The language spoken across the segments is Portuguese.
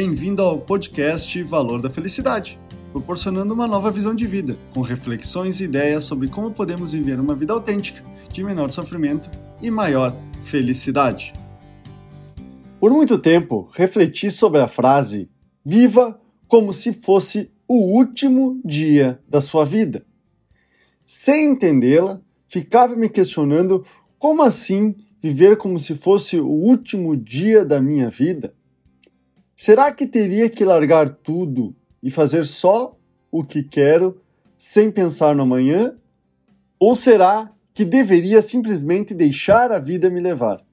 Bem-vindo ao podcast Valor da Felicidade, proporcionando uma nova visão de vida, com reflexões e ideias sobre como podemos viver uma vida autêntica, de menor sofrimento e maior felicidade. Por muito tempo, refleti sobre a frase Viva como se fosse o último dia da sua vida. Sem entendê-la, ficava me questionando como assim viver como se fosse o último dia da minha vida? Será que teria que largar tudo e fazer só o que quero sem pensar no amanhã? Ou será que deveria simplesmente deixar a vida me levar?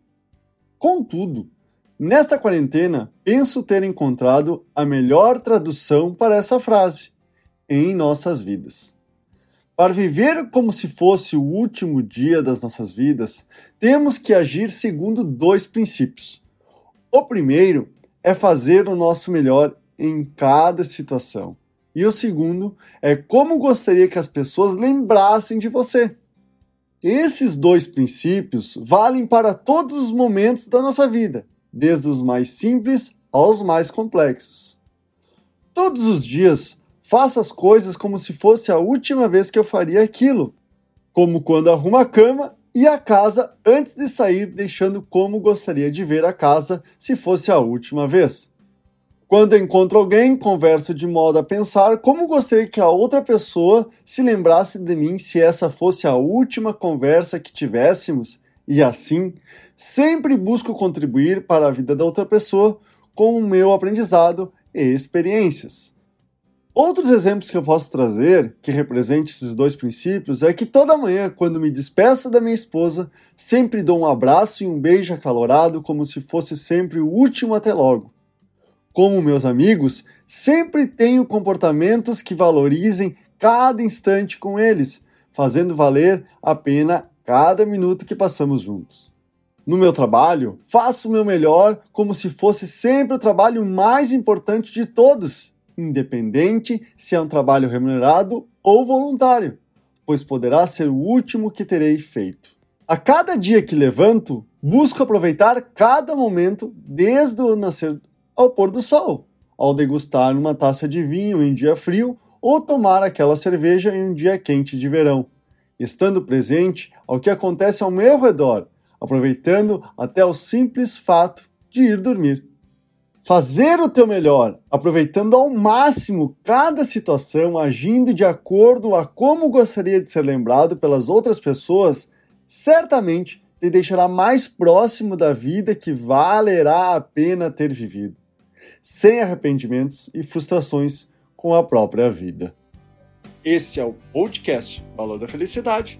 Contudo, nesta quarentena, penso ter encontrado a melhor tradução para essa frase em nossas vidas. Para viver como se fosse o último dia das nossas vidas, temos que agir segundo dois princípios. O primeiro é fazer o nosso melhor em cada situação. E o segundo é como gostaria que as pessoas lembrassem de você. Esses dois princípios valem para todos os momentos da nossa vida, desde os mais simples aos mais complexos. Todos os dias Faço as coisas como se fosse a última vez que eu faria aquilo, como quando arrumo a cama e a casa antes de sair, deixando como gostaria de ver a casa se fosse a última vez. Quando encontro alguém, converso de modo a pensar como gostaria que a outra pessoa se lembrasse de mim se essa fosse a última conversa que tivéssemos, e assim, sempre busco contribuir para a vida da outra pessoa com o meu aprendizado e experiências. Outros exemplos que eu posso trazer que representem esses dois princípios é que toda manhã, quando me despeço da minha esposa, sempre dou um abraço e um beijo acalorado como se fosse sempre o último até logo. Como meus amigos, sempre tenho comportamentos que valorizem cada instante com eles, fazendo valer a pena cada minuto que passamos juntos. No meu trabalho, faço o meu melhor como se fosse sempre o trabalho mais importante de todos independente se é um trabalho remunerado ou voluntário, pois poderá ser o último que terei feito. A cada dia que levanto, busco aproveitar cada momento desde o nascer ao pôr do sol, ao degustar uma taça de vinho em dia frio ou tomar aquela cerveja em um dia quente de verão, estando presente ao que acontece ao meu redor, aproveitando até o simples fato de ir dormir fazer o teu melhor, aproveitando ao máximo cada situação, agindo de acordo a como gostaria de ser lembrado pelas outras pessoas, certamente te deixará mais próximo da vida que valerá a pena ter vivido, sem arrependimentos e frustrações com a própria vida. Esse é o podcast Valor da Felicidade.